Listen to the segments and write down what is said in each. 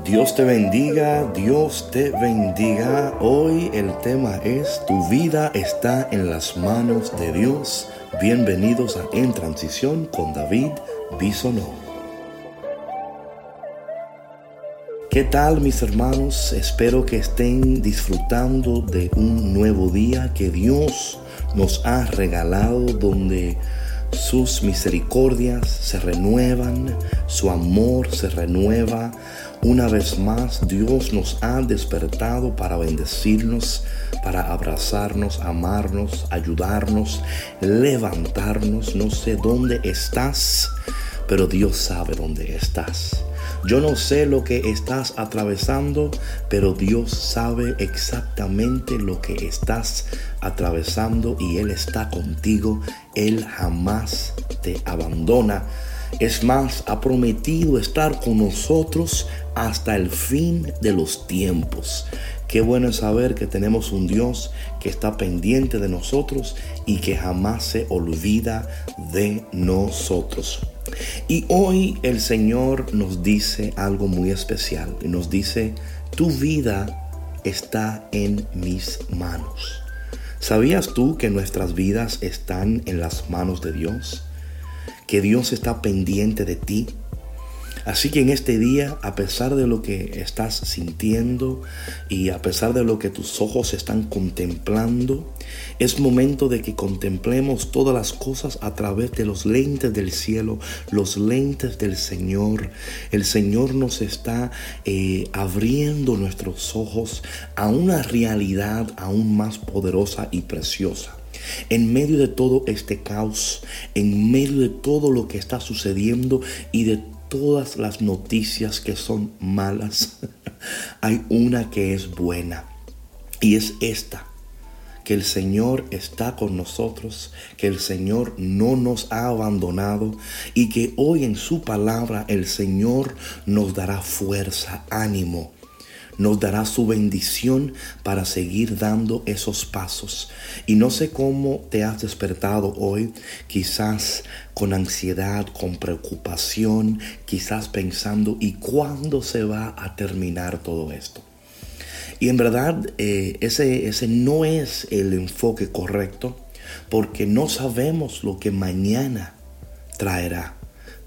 Dios te bendiga, Dios te bendiga. Hoy el tema es Tu vida está en las manos de Dios. Bienvenidos a En Transición con David Bisonó. ¿Qué tal mis hermanos? Espero que estén disfrutando de un nuevo día que Dios nos ha regalado donde sus misericordias se renuevan, su amor se renueva. Una vez más, Dios nos ha despertado para bendecirnos, para abrazarnos, amarnos, ayudarnos, levantarnos. No sé dónde estás, pero Dios sabe dónde estás. Yo no sé lo que estás atravesando, pero Dios sabe exactamente lo que estás atravesando y Él está contigo. Él jamás te abandona. Es más, ha prometido estar con nosotros hasta el fin de los tiempos. Qué bueno es saber que tenemos un Dios que está pendiente de nosotros y que jamás se olvida de nosotros. Y hoy el Señor nos dice algo muy especial. Nos dice, tu vida está en mis manos. ¿Sabías tú que nuestras vidas están en las manos de Dios? Que Dios está pendiente de ti, Así que en este día, a pesar de lo que estás sintiendo y a pesar de lo que tus ojos están contemplando, es momento de que contemplemos todas las cosas a través de los lentes del cielo, los lentes del Señor. El Señor nos está eh, abriendo nuestros ojos a una realidad aún más poderosa y preciosa. En medio de todo este caos, en medio de todo lo que está sucediendo y de todas las noticias que son malas, hay una que es buena. Y es esta, que el Señor está con nosotros, que el Señor no nos ha abandonado y que hoy en su palabra el Señor nos dará fuerza, ánimo nos dará su bendición para seguir dando esos pasos. Y no sé cómo te has despertado hoy, quizás con ansiedad, con preocupación, quizás pensando, ¿y cuándo se va a terminar todo esto? Y en verdad eh, ese, ese no es el enfoque correcto porque no sabemos lo que mañana traerá,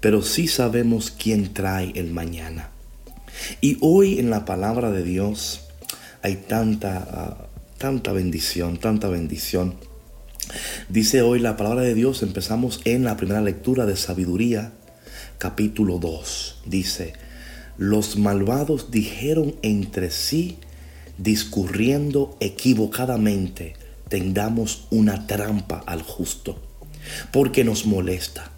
pero sí sabemos quién trae el mañana. Y hoy en la palabra de Dios hay tanta, ah, tanta bendición, tanta bendición. Dice hoy la palabra de Dios, empezamos en la primera lectura de sabiduría, capítulo 2. Dice, los malvados dijeron entre sí, discurriendo equivocadamente, tendamos una trampa al justo, porque nos molesta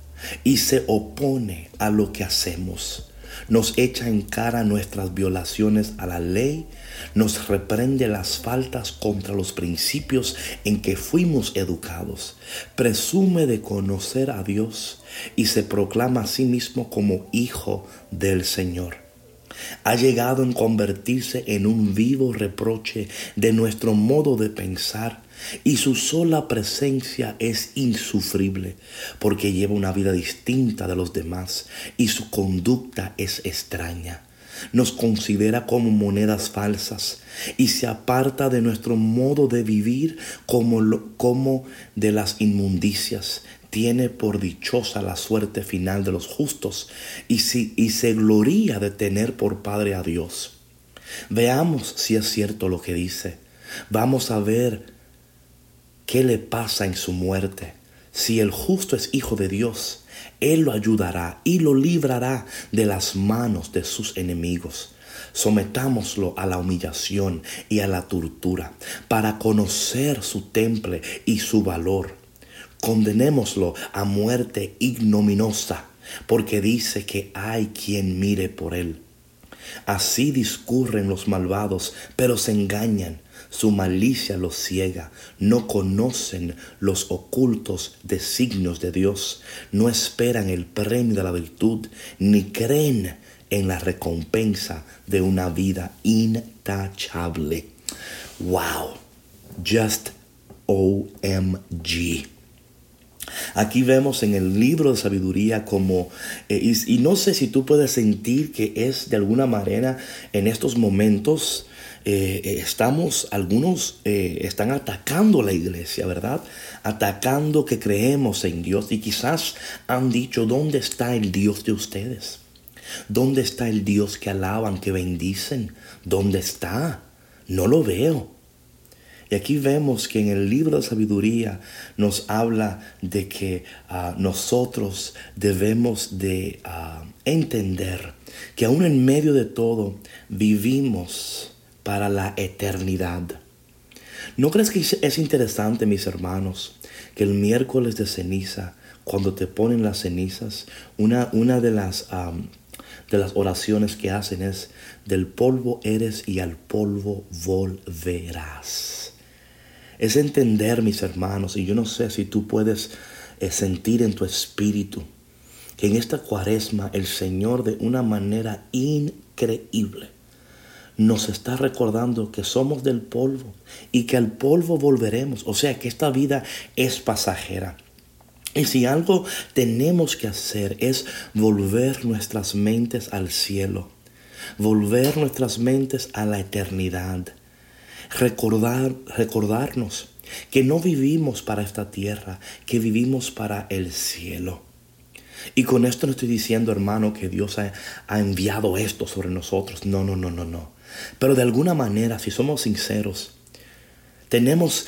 y se opone a lo que hacemos nos echa en cara nuestras violaciones a la ley, nos reprende las faltas contra los principios en que fuimos educados, presume de conocer a Dios y se proclama a sí mismo como hijo del Señor. Ha llegado en convertirse en un vivo reproche de nuestro modo de pensar y su sola presencia es insufrible porque lleva una vida distinta de los demás y su conducta es extraña. Nos considera como monedas falsas y se aparta de nuestro modo de vivir como, como de las inmundicias. Tiene por dichosa la suerte final de los justos y, si, y se gloría de tener por Padre a Dios. Veamos si es cierto lo que dice. Vamos a ver qué le pasa en su muerte. Si el justo es hijo de Dios, Él lo ayudará y lo librará de las manos de sus enemigos. Sometámoslo a la humillación y a la tortura para conocer su temple y su valor. Condenémoslo a muerte ignominosa, porque dice que hay quien mire por él. Así discurren los malvados, pero se engañan su malicia los ciega, no conocen los ocultos designios de Dios, no esperan el premio de la virtud, ni creen en la recompensa de una vida intachable. Wow, just OMG. Aquí vemos en el libro de sabiduría como, eh, y, no sé si tú puedes sentir que es de alguna manera en estos momentos, eh, eh, estamos, algunos están atacando la iglesia, ¿verdad? Atacando que creemos en Dios y quizás han dicho, ¿dónde está el Dios de ustedes? ¿Dónde está el Dios que alaban, que bendicen? ¿Dónde está? No lo veo. Y aquí vemos que en el libro de sabiduría nos habla de que ah, nosotros debemos de ah, entender que aún en medio de todo vivimos para la eternidad. ¿No crees que es interesante, mis hermanos, que el miércoles de ceniza, cuando te ponen las cenizas, una, una de, las, de las oraciones que hacen es, del polvo eres y al polvo volverás? Es entender, mis hermanos, y yo no sé si tú puedes eh, sentir en tu espíritu que en esta cuaresma el Señor de una manera increíble nos está recordando que somos del polvo y que al polvo volveremos. O sea que esta vida es pasajera. Y si algo tenemos que hacer es volver nuestras mentes al cielo, volver nuestras mentes a la eternidad recordar, recordarnos que no vivimos para esta tierra, que vivimos para el cielo. Y con esto no estoy diciendo, hermano, que Dios ha, ha, enviado esto sobre nosotros. No, no, no, no, no. Pero de alguna manera, si somos sinceros, tenemos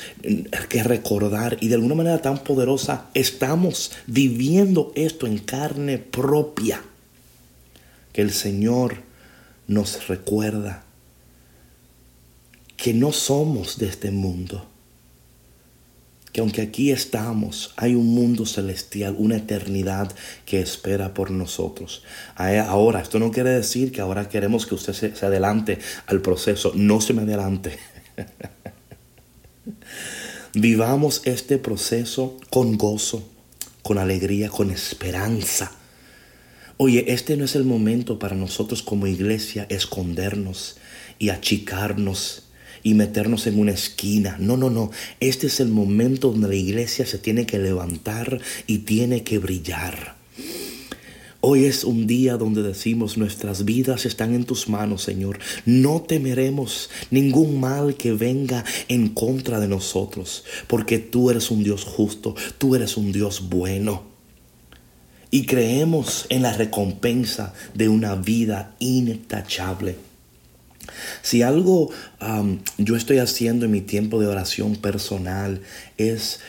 que recordar y de alguna manera tan poderosa estamos viviendo esto en carne propia. Que el Señor nos recuerda que no somos de este mundo. Que aunque aquí estamos, hay un mundo celestial, una eternidad que espera por nosotros. Ahora, esto no quiere decir que ahora queremos que usted se, adelante al proceso. No se me adelante. Vivamos este proceso con gozo, con alegría, con esperanza. Oye, este no es el momento para nosotros como iglesia escondernos y achicarnos y meternos en una esquina. No, no, no. Este es el momento donde la iglesia se tiene que levantar y tiene que brillar. Hoy es un día donde decimos nuestras vidas están en tus manos, Señor. No temeremos ningún mal que venga en contra de nosotros, porque tú eres un Dios justo, tú eres un Dios bueno. Y creemos en la recompensa de una vida intachable. Si algo yo estoy haciendo en mi tiempo de oración personal es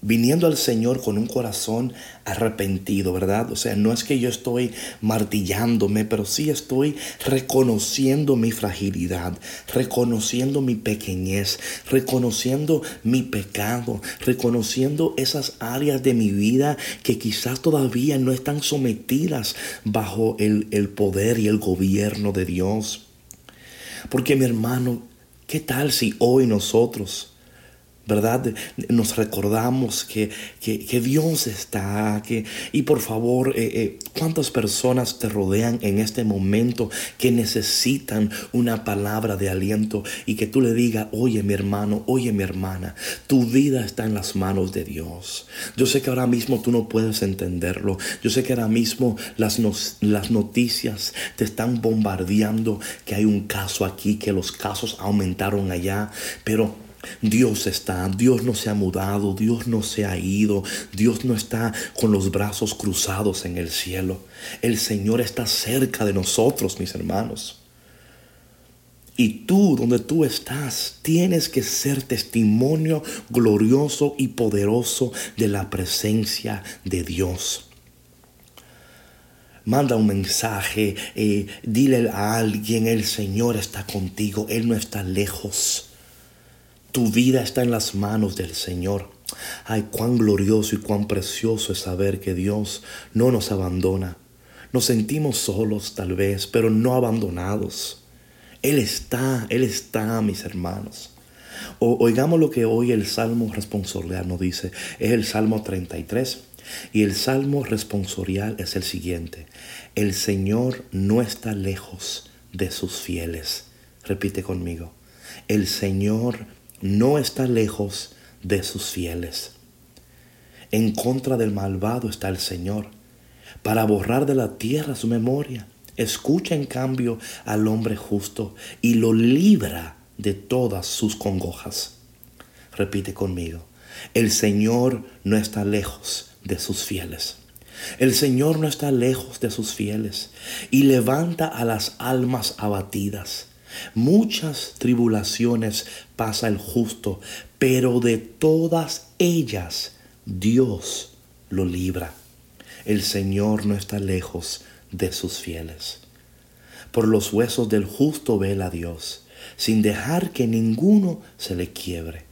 viniendo al Señor con un corazón arrepentido, ¿verdad? O sea, no es que yo estoy martillándome, pero sí estoy reconociendo mi fragilidad, reconociendo mi pequeñez, reconociendo mi pecado, reconociendo esas áreas de mi vida que quizás todavía no están sometidas bajo el, el poder y el gobierno de Dios. Porque mi hermano, ¿qué tal si hoy nosotros ¿verdad? Nos recordamos que, que, Dios está, que, y por favor, eh, eh, ¿cuántas personas te rodean en este momento que necesitan una palabra de aliento y que tú le digas, oye mi hermano, oye mi hermana, tu vida está en las manos de Dios. Yo sé que ahora mismo tú no puedes entenderlo, yo sé que ahora mismo las, las noticias te están bombardeando, que hay un caso aquí, que los casos aumentaron allá, pero Dios está, Dios no se ha mudado, Dios no se ha ido, Dios no está con los brazos cruzados en el cielo. El Señor está cerca de nosotros, mis hermanos. Y tú, donde tú estás, tienes que ser testimonio glorioso y poderoso de la presencia de Dios. Manda un mensaje, eh, dile a alguien, el Señor está contigo, Él no está lejos. Tu vida está en las manos del Señor. Ay, cuán glorioso y cuán precioso es saber que Dios no nos abandona. Nos sentimos solos tal vez, pero no abandonados. Él está, Él está, mis hermanos. Oigamos lo que hoy el Salmo responsorial nos dice. Es el Salmo 33. Y el Salmo responsorial es el siguiente. El Señor no está lejos de sus fieles. Repite conmigo. El Señor no está lejos de sus fieles. En contra del malvado está el Señor, para borrar de la tierra su memoria. Escucha en cambio al hombre justo y lo libra de todas sus congojas. Repite conmigo, el Señor no está lejos de sus fieles. El Señor no está lejos de sus fieles y levanta a las almas abatidas. Muchas tribulaciones pasa el justo, pero de todas ellas Dios lo libra. El Señor no está lejos de sus fieles. Por los huesos del justo vela Dios, sin dejar que ninguno se le quiebre.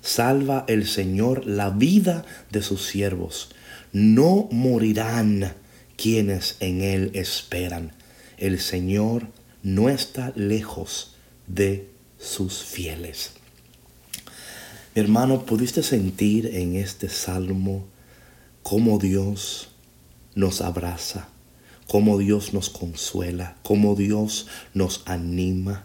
Salva el Señor la vida de sus siervos. No morirán quienes en Él esperan. El Señor no está lejos de sus fieles. hermano, ¿pudiste sentir en este salmo cómo Dios nos abraza, cómo Dios nos consuela, cómo Dios nos anima?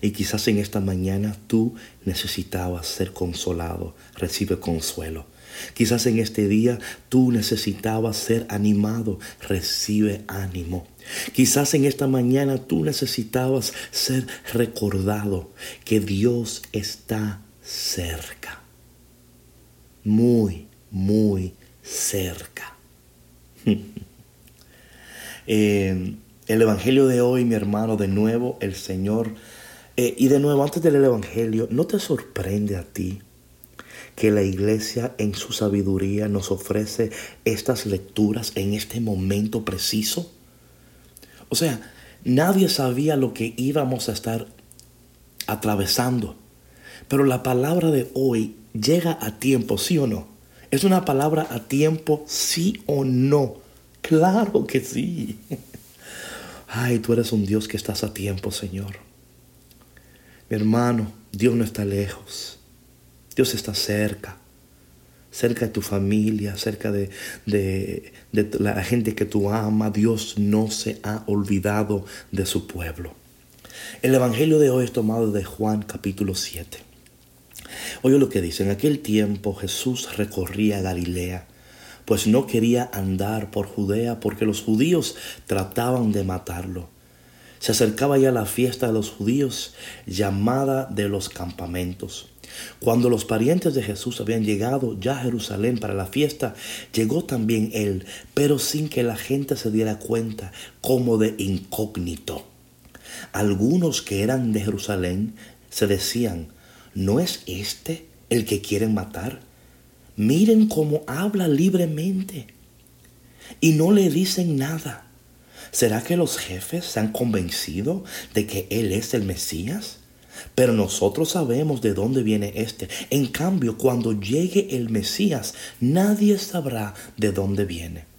Y quizás en esta mañana tú necesitabas ser consolado. Recibe consuelo. Quizás en este día tú necesitabas ser animado. Recibe ánimo. Quizás en esta mañana tú necesitabas ser recordado que Dios está cerca. Muy, muy cerca. Eh, el Evangelio de hoy, mi hermano, de nuevo el Señor eh, y de nuevo, antes del Evangelio, ¿no te sorprende a ti que la iglesia en su sabiduría nos ofrece estas lecturas en este momento preciso? O sea, nadie sabía lo que íbamos a estar atravesando. Pero la palabra de hoy llega a tiempo, ¿sí o no? ¿Es una palabra a tiempo, sí o no? Claro que sí. Ay, tú eres un Dios que estás a tiempo, Señor. Mi hermano, Dios no está lejos. Dios está cerca. Cerca de tu familia, cerca de, la gente que tú amas. Dios no se ha olvidado de su pueblo. El Evangelio de hoy es tomado de Juan capítulo 7. Oye lo que dice, en aquel tiempo Jesús recorría Galilea, pues no quería andar por Judea porque los judíos trataban de matarlo. Se acercaba ya la fiesta de los judíos, llamada de los campamentos. Cuando los parientes de Jesús habían llegado ya a Jerusalén para la fiesta, llegó también él, pero sin que la gente se diera cuenta, como de incógnito. Algunos que eran de Jerusalén se decían, ¿no es este el que quieren matar? Miren cómo habla libremente y no le dicen nada. ¿Será que los jefes se han convencido de que Él es el Mesías? Pero nosotros sabemos de dónde viene este. En cambio, cuando llegue el Mesías, nadie sabrá de dónde viene.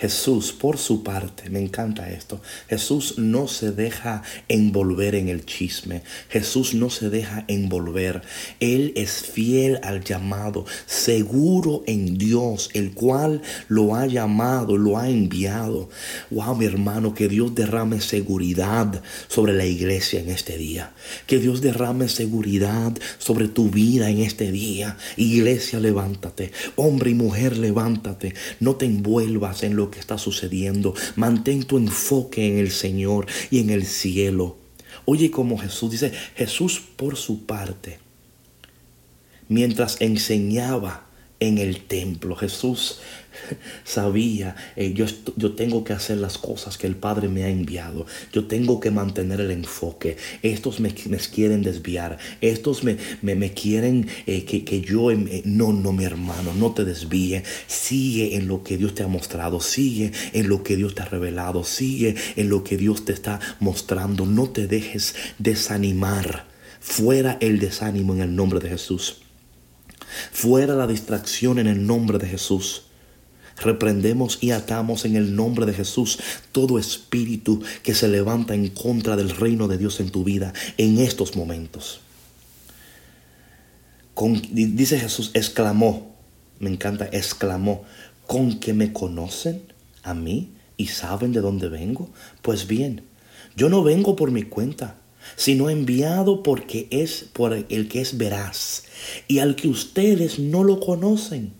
Jesús, por su parte, me encanta esto, Jesús no se deja envolver en el chisme, Jesús no se deja envolver, Él es fiel al llamado, seguro en Dios, el cual lo ha llamado, lo ha enviado. Wow, mi hermano, que Dios derrame seguridad sobre la iglesia en este día, que Dios derrame seguridad sobre tu vida en este día. Iglesia, levántate, hombre y mujer, levántate, no te envuelvas en lo que está sucediendo. Mantén tu enfoque en el Señor y en el cielo. Oye como Jesús dice, Jesús por su parte, mientras enseñaba en el templo, Jesús sabía, eh, yo, yo tengo que hacer las cosas que el Padre me ha enviado. Yo tengo que mantener el enfoque. Estos me, quieren desviar. Estos me, me, quieren eh, que, que, yo... Em, eh, no, no, mi hermano, no te desvíe. Sigue en lo que Dios te ha mostrado. Sigue en lo que Dios te ha revelado. Sigue en lo que Dios te está mostrando. No te dejes desanimar. Fuera el desánimo en el nombre de Jesús. Fuera la distracción en el nombre de Jesús. Reprendemos y atamos en el nombre de Jesús todo espíritu que se levanta en contra del reino de Dios en tu vida en estos momentos. dice Jesús, exclamó, me encanta, exclamó, con que me conocen a mí y saben de dónde vengo. Pues bien, yo no vengo por mi cuenta, sino enviado porque es por el que es veraz y al que ustedes no lo conocen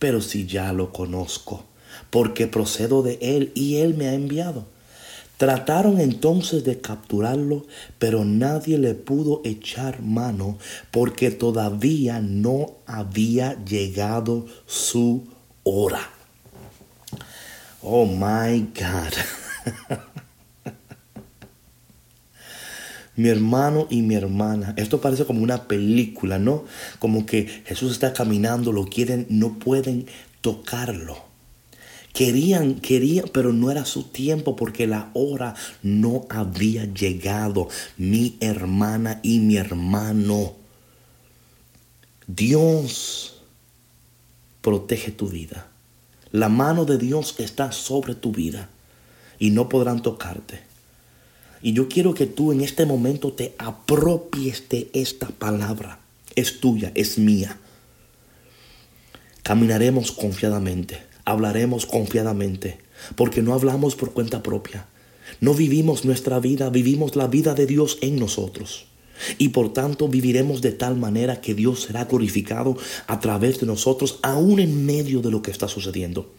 pero si ya lo conozco, porque procedo de Él y Él me ha enviado. Trataron entonces de capturarlo, pero nadie le pudo echar mano porque todavía no había llegado su hora. Oh my God. mi hermano y mi hermana. Esto parece como una película, ¿no? Como que Jesús está caminando, lo quieren, no pueden tocarlo. Querían, querían, pero no era su tiempo porque la hora no había llegado. Mi hermana y mi hermano. Dios protege tu vida. La mano de Dios está sobre tu vida y no podrán tocarte. Y yo quiero que tú en este momento te apropies de esta palabra. Es tuya, es mía. Caminaremos confiadamente hablaremos confiadamente, porque no hablamos por cuenta propia. No vivimos nuestra vida, vivimos la vida de Dios en nosotros. Y por tanto viviremos de tal manera que Dios será glorificado a través de nosotros, aún en medio de lo que está sucediendo.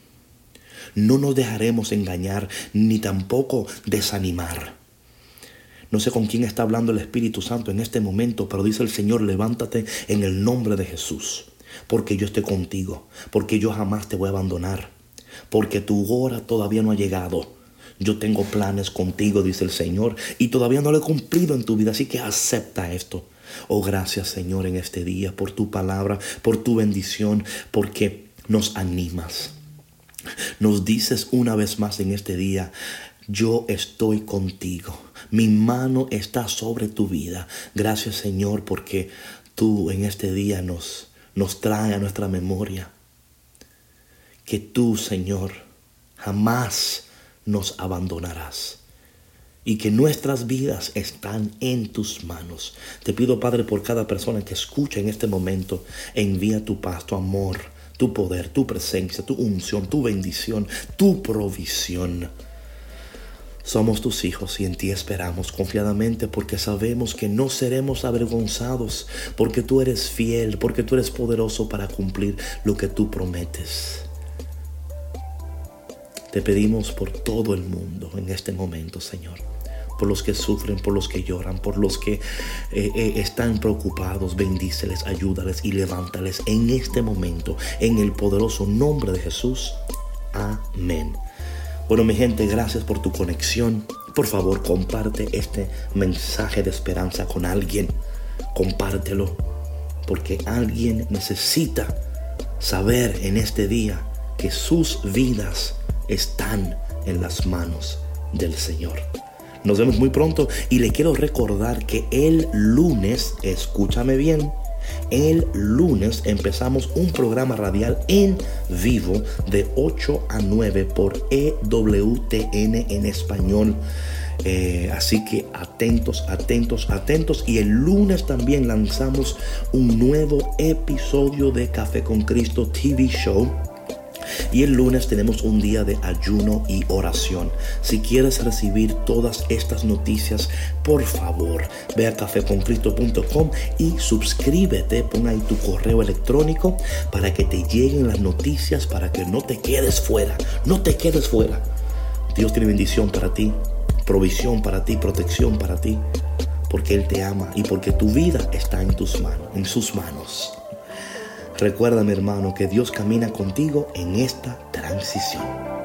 No nos dejaremos engañar ni tampoco desanimar. No sé con quién está hablando el Espíritu Santo en este momento, pero dice el Señor, levántate en el nombre de Jesús porque yo estoy contigo, porque yo jamás te voy a abandonar, porque tu hora todavía no ha llegado. Yo tengo planes contigo, dice el Señor, y todavía no lo he cumplido en tu vida, así que acepta esto. Oh, gracias Señor en este día por tu palabra, por tu bendición, porque nos animas. Nos dices una vez más en este día, yo estoy contigo. Mi mano está sobre tu vida. Gracias Señor porque tú en este día nos nos trae a nuestra memoria que tú, Señor, jamás nos abandonarás y que nuestras vidas están en tus manos. Te pido, Padre, por cada persona que escucha en este momento, envía tu paz, tu amor, tu poder, tu presencia, tu unción, tu bendición, tu provisión somos tus hijos y en ti esperamos confiadamente porque sabemos que no seremos avergonzados, porque tú eres fiel, porque tú eres poderoso para cumplir lo que tú prometes. Te pedimos por todo el mundo en este momento, Señor por los que sufren, por los que lloran, por los que eh, eh, están preocupados. Bendíceles, ayúdales y levántales en este momento, en el poderoso nombre de Jesús. Amén. Bueno, mi gente, gracias por tu conexión. Por favor, comparte este mensaje de esperanza con alguien. Compártelo, porque alguien necesita saber en este día que sus vidas están en las manos del Señor. Nos vemos muy pronto y le quiero recordar que el lunes, escúchame bien, el lunes empezamos un programa radial en vivo de 8 a 9 por EWTN en español. Eh, así que atentos, atentos, atentos. Y el lunes también lanzamos un nuevo episodio de Café con Cristo TV Show y el lunes tenemos un día de ayuno y oración. Si quieres recibir todas estas noticias, por favor, ve a cafeconcristo.com y suscríbete, pon ahí tu correo electrónico para que te lleguen las noticias, para que no te quedes fuera, no te quedes fuera. Dios tiene bendición para ti, provisión para ti, protección para ti, porque Él te ama y porque tu vida está en tus manos, en sus manos. Recuerda, mi hermano, que Dios camina contigo en esta transición.